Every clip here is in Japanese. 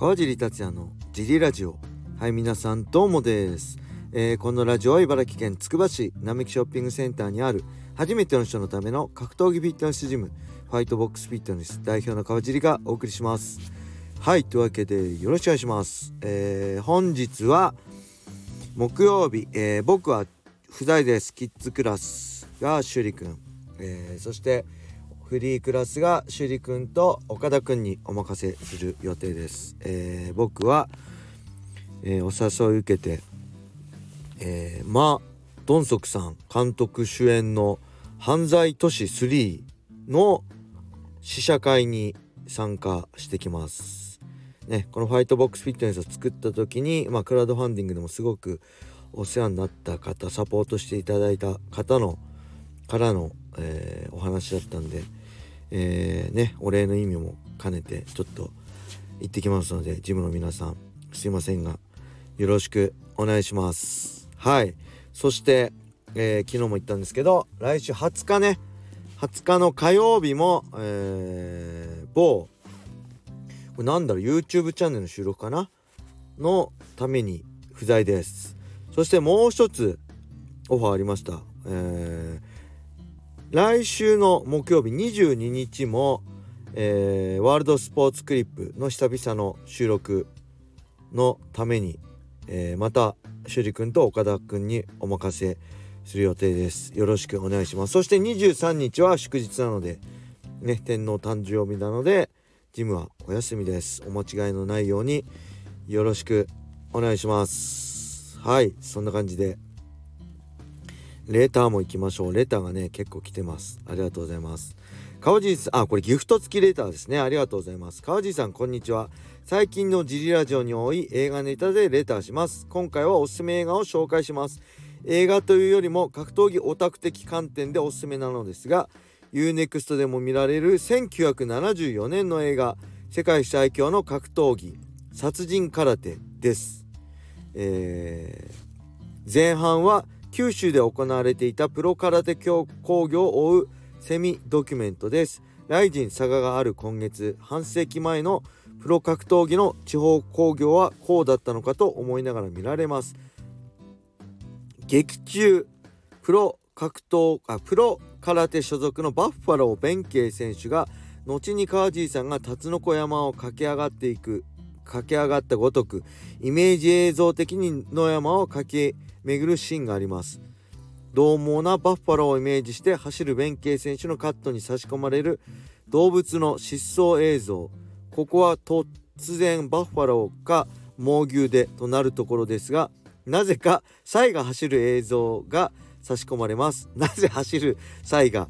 川尻達也のジリラジオ。はい皆さんどうもです、えー、このラジオは茨城県つくば市並木ショッピングセンターにある初めての人のための格闘技フィットネスジムファイトボックスフィットネス代表の川尻がお送りします。はいというわけでよろしくお願いします、えー、本日は木曜日、えー、僕は不在です。キッズクラスが趣里くん、えー、そしてフリークラスが趣里くんと岡田くんにお任せする予定です。えー、僕は、えー、お誘い受けて、えー、マ・ドンソクさん監督主演の「犯罪都市3」の試写会に参加してきます。ね、このファイトボックスフィットネスを作った時に、まあ、クラウドファンディングでもすごくお世話になった方サポートしていただいた方のからの、えー、お話だったんでえー、ねお礼の意味も兼ねてちょっと行ってきますのでジムの皆さんすいませんがよろしくお願いします。はい。そして、えー、昨日も言ったんですけど来週20日ね20日の火曜日も、えー、某これなんだろう YouTube チャンネルの収録かなのために不在です。そしてもう一つオファーありました、えー、来週の木曜日22日も、えー、ワールドスポーツクリップの久々の収録のために、えー、また趣里くんと岡田くんにお任せする予定です。よろしくお願いします。そして23日は祝日なのでね天皇誕生日なのでジムはお休みです。お間違いのないようによろしくお願いします。はいそんな感じで。レターも行きましょう。レターがね、結構来てます。ありがとうございます。川尻さん、あ、これギフト付きレターですね。ありがとうございます。川尻さん、こんにちは。最近のジリラジオに多い映画ネタでレターします。今回はおすすめ映画を紹介します。映画というよりも格闘技オタク的観点でおすすめなのですが、UNEXT でも見られる1974年の映画、世界最強の格闘技、殺人空手です。えー、前半は九州で行われていたプロ空手工業を追うセミドキュメントです。ライジン佐賀がある今月半世紀前のプロ格闘技の地方工業はこうだったのかと思いながら見られます。劇中プロ格闘あプロ空手所属のバッファロー弁慶選手が後に川尻さんが辰の子山を駆け上がっていく駆け上がったごとくイメージ映像的に野山を駆け巡るシーンがあります。獰猛なバッファローをイメージして走る弁慶選手のカットに差し込まれる動物の疾走映像。ここは突然バッファローか猛牛でとなるところですがなぜかサイが走る映像が差し込まれます。なぜ走るサイが？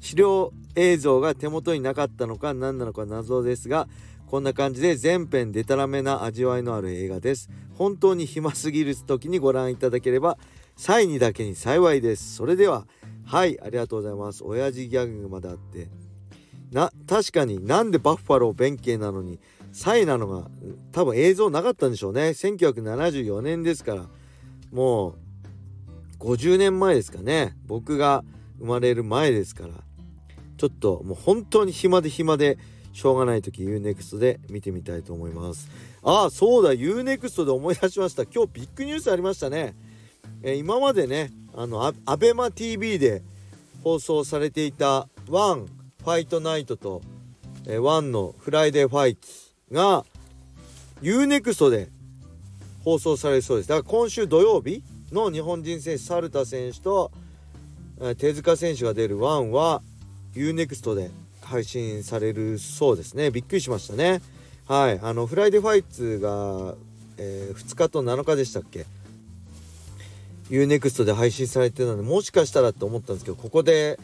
資料映像が手元になかったのか何なのか謎ですがこんな感じで全編デタラメな味わいのある映画です。本当に暇すぎる時にご覧いただければサイにだけに幸いです。それでははいありがとうございます。親父ギャグまであって。な確かになんでバッファロー弁慶なのにサイなのが多分映像なかったんでしょうね。1974年ですから。もう50年前ですかね。僕が生まれる前ですから。ちょっともう本当に暇で暇でしょうがない時 UNEXT で見てみたいと思います。ああそうだ UNEXT で思い出しました。今日ビッグニュースありましたね、えー、今までねあの ABEMATV で放送されていた「ワンファイトナイトと」えー、ワンのフライデーファイトが UNEXT で放送されそうです。だから今週土曜日の日本人選手サルタ選手と、え、手塚選手が出るワンは UNEXT で配信されるそうですね。びっくりしましたね。はい。あのフライデーファイツが、えー、2日と7日でしたっけ？UNEXT で配信されてたのでもしかしたらって思ったんですけどここで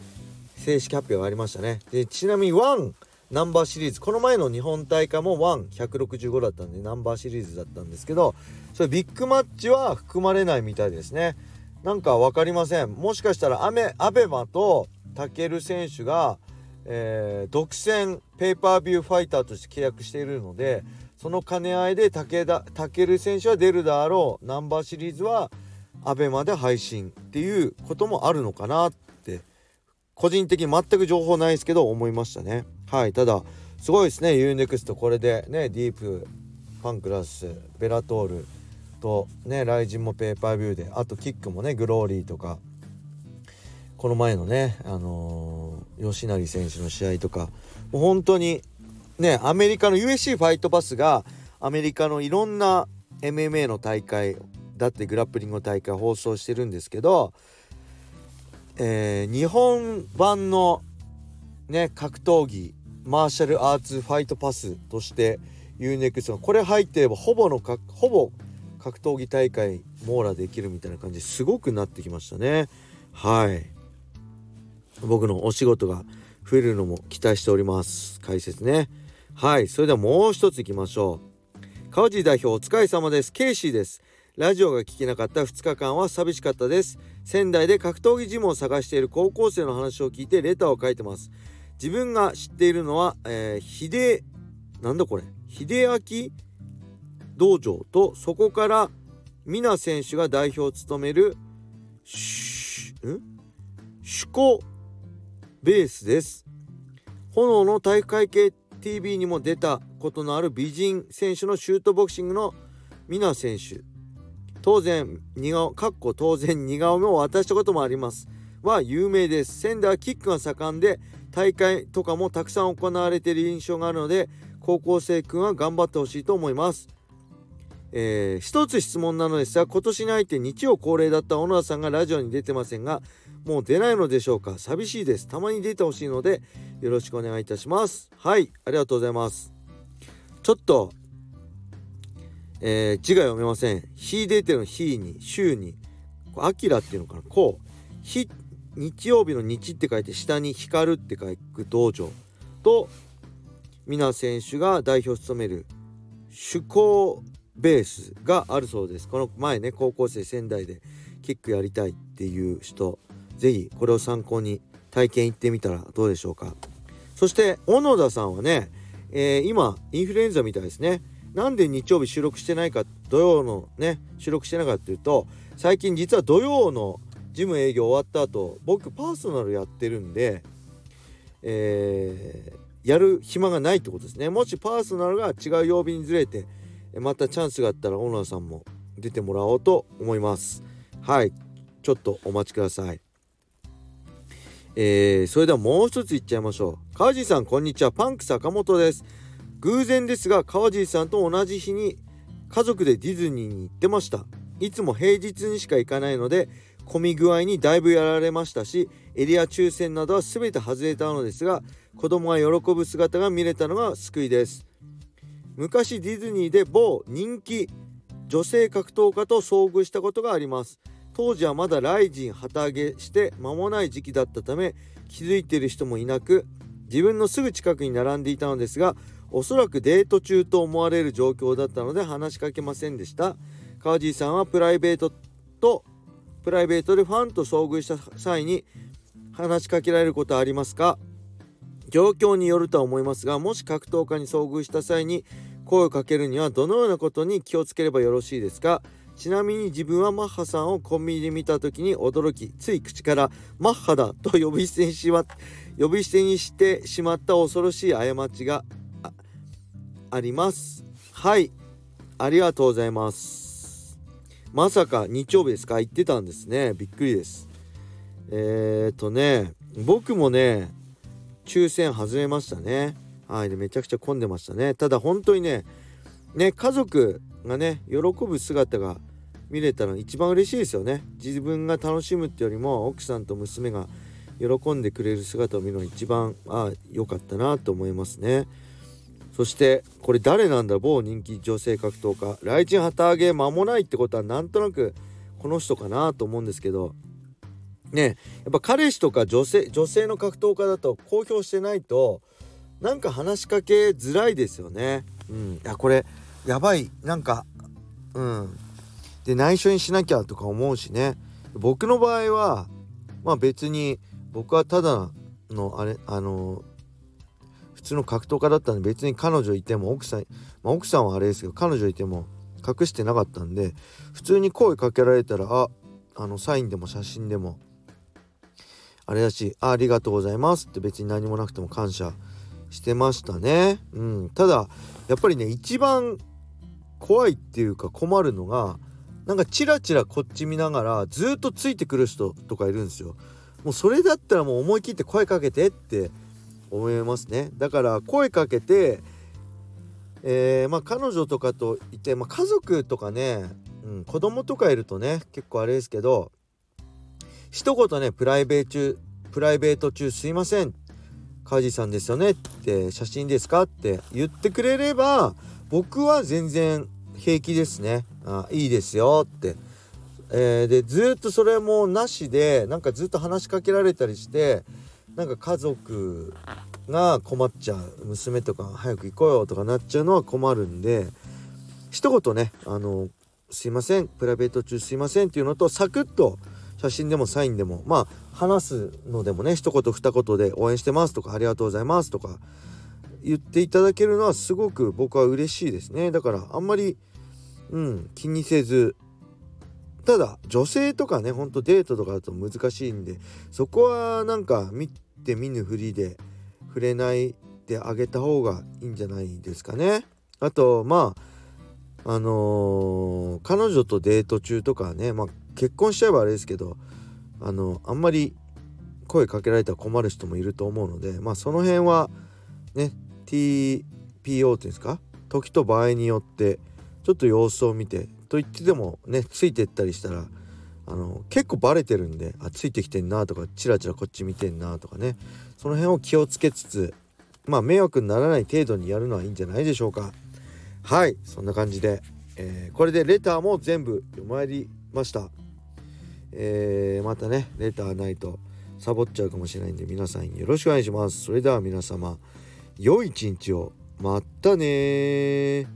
正式発表がありましたね。でちなみに1ナンバーシリーズ。この前の日本大会も1165だったんでナンバーシリーズだったんですけどそれビッグマッチは含まれないみたいですね。なんか分かりません。もしかしたらアメアベマとタケル選手がえー、独占ペーパービューファイターとして契約しているのでその兼ね合いで武田健選手は出るであろうナンバーシリーズは ABEMA で配信っていうこともあるのかなって個人的に全く情報ないですけど思いましたね。はいただすごいですね UNEXT これでねディープパンクラスベラトールとねライジンもペーパービューであとキックもねグローリーとかこの前のねあのー、吉成選手の試合とかもう本当にねアメリカの USC ファイトパスがアメリカのいろんな MMA の大会だってグラップリングの大会放送してるんですけど、えー、日本版のね格闘技マーシャルアーツファイトパスとして UNEXT これ入ってればほぼのかほぼ格闘技大会網羅できるみたいな感じすごくなってきましたね。はい。僕のお仕事が増えるのも期待しております。解説ね。はいそれではもう一ついきましょう。川地代表お疲れ様です。ケイシーです。ラジオが聞けなかった2日間は寂しかったです。仙台で格闘技ジムを探している高校生の話を聞いてレターを書いてます。自分が知っているのは、えー、秀なんだこれ？秀明道場とそこからミナ選手が代表を務めるシュシュコベースです。炎の体育会系 TV にも出たことのある美人選手のシュートボクシングのミナ選手。当然似顔かっこ当然似顔絵を渡したこともあります。は有名です。仙台はキックが盛んで大会とかもたくさん行われている印象があるので高校生くんは頑張ってほしいと思います。えー、一つ質問なのですが今年に入って日曜恒例だった小野田さんがラジオに出てませんがもう出ないのでしょうか？寂しいです。たまに出てほしいのでよろしくお願いいたします。はいありがとうございます。ちょっとえー、字が読めません。日出ての日に、週に、アキラっていうのかな、こう、日日曜日の日って書いて下に光るって書く道場。と皆選手が代表を務める趣向ベースがあるそうです。この前ね高校生仙台でキックやりたいっていう人是非これを参考に体験行ってみたらどうでしょうか。そして小野田さんはね、えー、今インフルエンザみたいですね。なんで日曜日収録してないか土曜のね収録してないかっていうと最近実は土曜のジム営業終わった後僕パーソナルやってるんで、えー、やる暇がないってことですね。もしパーソナルが違う曜日にずれてまたチャンスがあったらオーナーさんも出てもらおうと思います。はい。ちょっとお待ちください。えー、それではもう一ついっちゃいましょう。川地さんこんにちは。パンク坂本です。偶然ですが川地さんと同じ日に家族でディズニーに行ってました。いつも平日にしか行かないので混み具合にだいぶやられましたしエリア抽選などは全て外れたのですが子供が喜ぶ姿が見れたのが救いです。昔ディズニーで某人気女性格闘家と遭遇したことがあります。当時はまだライジン旗揚げして間もない時期だったため気づいている人もいなく自分のすぐ近くに並んでいたのですがおそらくデート中と思われる状況だったので話しかけませんでした。川地さんはプライベートとプライベートでファンと遭遇した際に話しかけられることはありますか？状況によるとは思いますがもし格闘家に遭遇した際に声をかけるにはどのようなことに気をつければよろしいですか？ちなみに自分はマッハさんをコンビニで見た時に驚きつい口から「マッハだ」と呼び捨てにしま呼び捨てにしてしまった恐ろしい過ちがあります。はい。ありがとうございます。まさか日曜日ですか？言ってたんですね。びっくりです。えー、っとね僕もね抽選外れましたね。はい。でめちゃくちゃ混んでましたね。ただ本当にねね家族がね喜ぶ姿が見れたら一番嬉しいですよね。自分が楽しむってよりも奥さんと娘が喜んでくれる姿を見るのが一番あ良かったなと思いますね。そしてこれ誰なんだ？某人気女性格闘家。来日旗揚げ間もないってことはなんとなくこの人かなと思うんですけど。ねやっぱ彼氏とか女性女性の格闘家だと公表してないとなんか話しかけづらいですよね。うん、いやこれやばい。なんかうん。で内緒にしなきゃとか思うしね僕の場合はまあ別に僕はただのあれあの普通の格闘家だったんで別に彼女いても奥さん、まあ、奥さんはあれですけど彼女いても隠してなかったんで普通に声かけられたらああのサインでも写真でもあれだしあありがとうございますって別に何もなくても感謝してましたね。うん、ただやっぱりね一番怖いっていうか困るのがなんかチラチラこっち見ながらずっとついてくる人とかいるんですよ。もうそれだったらもう思い切って声かけてって思いますね。だから声かけて、えー、まあ彼女とかといて、まあ、家族とかね、うん、子供とかいるとね結構あれですけど一言ねプライベート中プライベート中すいません梶さんですよねって写真ですかって言ってくれれば僕は全然平気ですね。あいいですよって、えー、でずっとそれもなしでなんかずっと話しかけられたりしてなんか家族が困っちゃう娘とか早く行こうよとかなっちゃうのは困るんで一言ねあのすいませんプライベート中すいませんっていうのとサクッと写真でもサインでもまあ話すのでもね一言二言で応援してますとかありがとうございますとか言っていただけるのはすごく僕は嬉しいですね。だからあんまりうん気にせずただ女性とかねほんとデートとかだと難しいんでそこはなんか見て見ぬふりで触れないであげた方がいいんじゃないですかね。あとまああのー、彼女とデート中とかねまあ結婚しちゃえばあれですけどあのあんまり声かけられたら困る人もいると思うのでまあその辺はね TPO っていうんですか？時と場合によってちょっと様子を見てと言ってでもねついてったりしたらあの結構バレてるんであついてきてんなとかチラチラこっち見てんなとかねその辺を気をつけつつまあ迷惑にならない程度にやるのはいいんじゃないでしょうか。はいそんな感じで、えー、これでレターも全部読まりました。えー、またねレターないとサボっちゃうかもしれないんで皆さんよろしくお願いします。それでは皆様良い一日を。またね